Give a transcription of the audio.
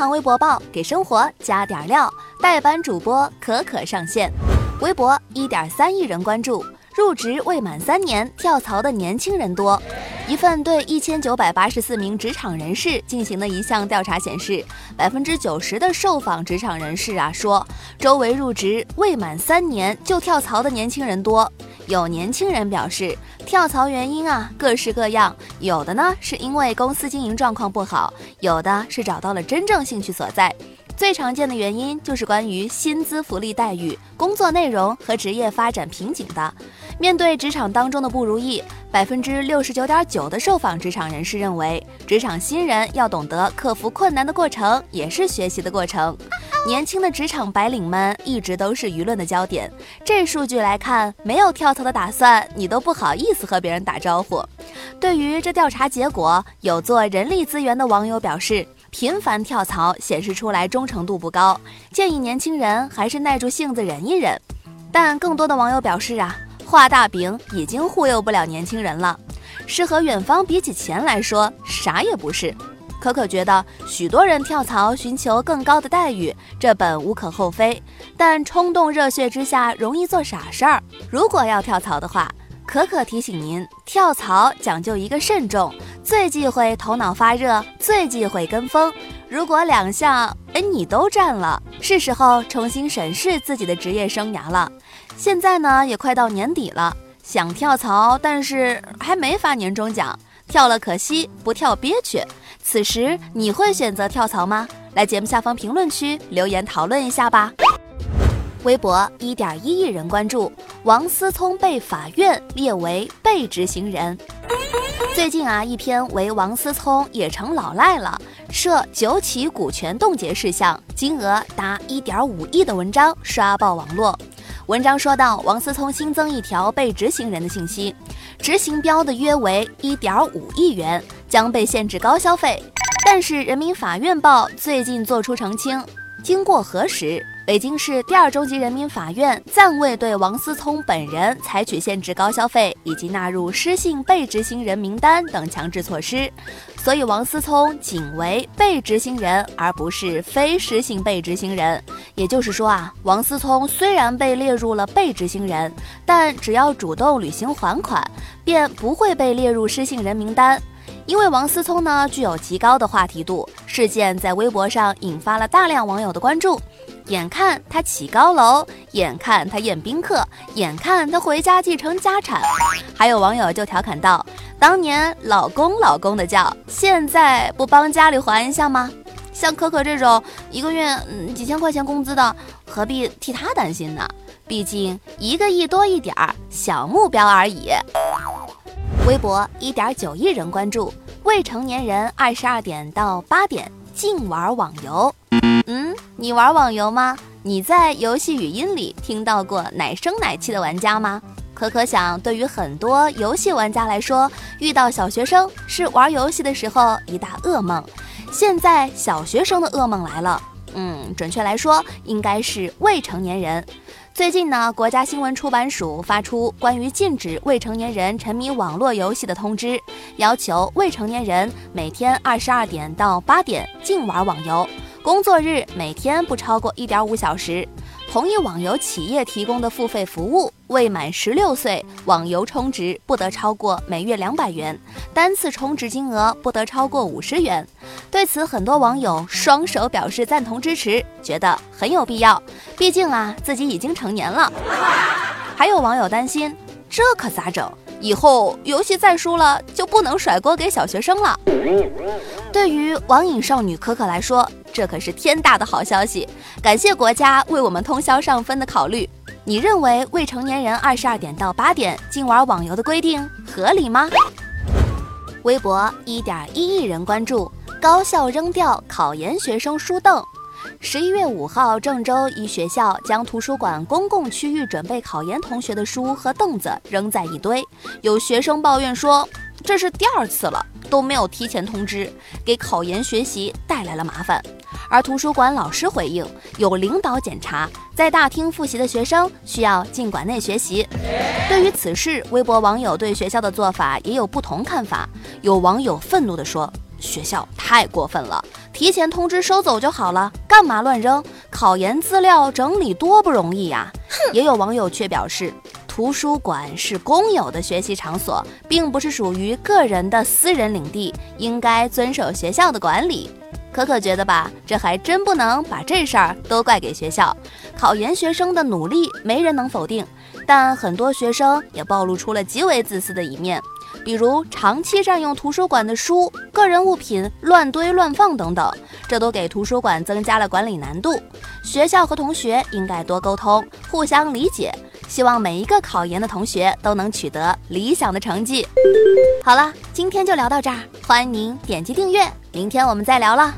堂微博报给生活加点料，代班主播可可上线。微博一点三亿人关注，入职未满三年跳槽的年轻人多。一份对一千九百八十四名职场人士进行的一项调查显示，百分之九十的受访职场人士啊说，周围入职未满三年就跳槽的年轻人多。有年轻人表示，跳槽原因啊各式各样，有的呢是因为公司经营状况不好，有的是找到了真正兴趣所在。最常见的原因就是关于薪资、福利待遇、工作内容和职业发展瓶颈的。面对职场当中的不如意，百分之六十九点九的受访职场人士认为，职场新人要懂得克服困难的过程，也是学习的过程。年轻的职场白领们一直都是舆论的焦点。这数据来看，没有跳槽的打算，你都不好意思和别人打招呼。对于这调查结果，有做人力资源的网友表示，频繁跳槽显示出来忠诚度不高，建议年轻人还是耐住性子忍一忍。但更多的网友表示啊。画大饼已经忽悠不了年轻人了，诗和远方比起钱来说啥也不是。可可觉得许多人跳槽寻求更高的待遇，这本无可厚非，但冲动热血之下容易做傻事儿。如果要跳槽的话，可可提醒您，跳槽讲究一个慎重，最忌讳头脑发热，最忌讳跟风。如果两项哎你都占了，是时候重新审视自己的职业生涯了。现在呢也快到年底了，想跳槽，但是还没发年终奖，跳了可惜，不跳憋屈。此时你会选择跳槽吗？来节目下方评论区留言讨论一下吧。微博一点一亿人关注，王思聪被法院列为被执行人。最近啊，一篇为王思聪也成老赖了，涉九起股权冻结事项，金额达一点五亿的文章刷爆网络。文章说到，王思聪新增一条被执行人的信息，执行标的约为一点五亿元，将被限制高消费。但是人民法院报最近作出澄清，经过核实。北京市第二中级人民法院暂未对王思聪本人采取限制高消费以及纳入失信被执行人名单等强制措施，所以王思聪仅为被执行人，而不是非失信被执行人。也就是说啊，王思聪虽然被列入了被执行人，但只要主动履行还款，便不会被列入失信人名单。因为王思聪呢具有极高的话题度，事件在微博上引发了大量网友的关注。眼看他起高楼，眼看他宴宾客，眼看他回家继承家产，还有网友就调侃道：“当年老公老公的叫，现在不帮家里还一下吗？像可可这种一个月嗯几千块钱工资的，何必替他担心呢？毕竟一个亿多一点儿，小目标而已。”微博一点九亿人关注，未成年人二十二点到八点禁玩网游。嗯，你玩网游吗？你在游戏语音里听到过奶声奶气的玩家吗？可可想，对于很多游戏玩家来说，遇到小学生是玩游戏的时候一大噩梦。现在小学生的噩梦来了，嗯，准确来说应该是未成年人。最近呢，国家新闻出版署发出关于禁止未成年人沉迷网络游戏的通知，要求未成年人每天二十二点到八点禁玩网游。工作日每天不超过一点五小时，同意网游企业提供的付费服务，未满十六岁网游充值不得超过每月两百元，单次充值金额不得超过五十元。对此，很多网友双手表示赞同支持，觉得很有必要。毕竟啊，自己已经成年了。还有网友担心，这可咋整？以后游戏再输了，就不能甩锅给小学生了。对于网瘾少女可可来说，这可是天大的好消息！感谢国家为我们通宵上分的考虑。你认为未成年人二十二点到八点禁玩网游的规定合理吗？微博一点一亿人关注，高校扔掉考研学生书凳。十一月五号，郑州一学校将图书馆公共区域准备考研同学的书和凳子扔在一堆，有学生抱怨说。这是第二次了，都没有提前通知，给考研学习带来了麻烦。而图书馆老师回应，有领导检查，在大厅复习的学生需要进馆内学习。对于此事，微博网友对学校的做法也有不同看法。有网友愤怒地说：“学校太过分了，提前通知收走就好了，干嘛乱扔？考研资料整理多不容易呀！也有网友却表示，图书馆是公有的学习场所，并不是属于个人的私人领地，应该遵守学校的管理。可可觉得吧，这还真不能把这事儿都怪给学校。考研学生的努力，没人能否定，但很多学生也暴露出了极为自私的一面，比如长期占用图书馆的书、个人物品乱堆乱放等等，这都给图书馆增加了管理难度。学校和同学应该多沟通，互相理解。希望每一个考研的同学都能取得理想的成绩。好了，今天就聊到这儿，欢迎您点击订阅，明天我们再聊了。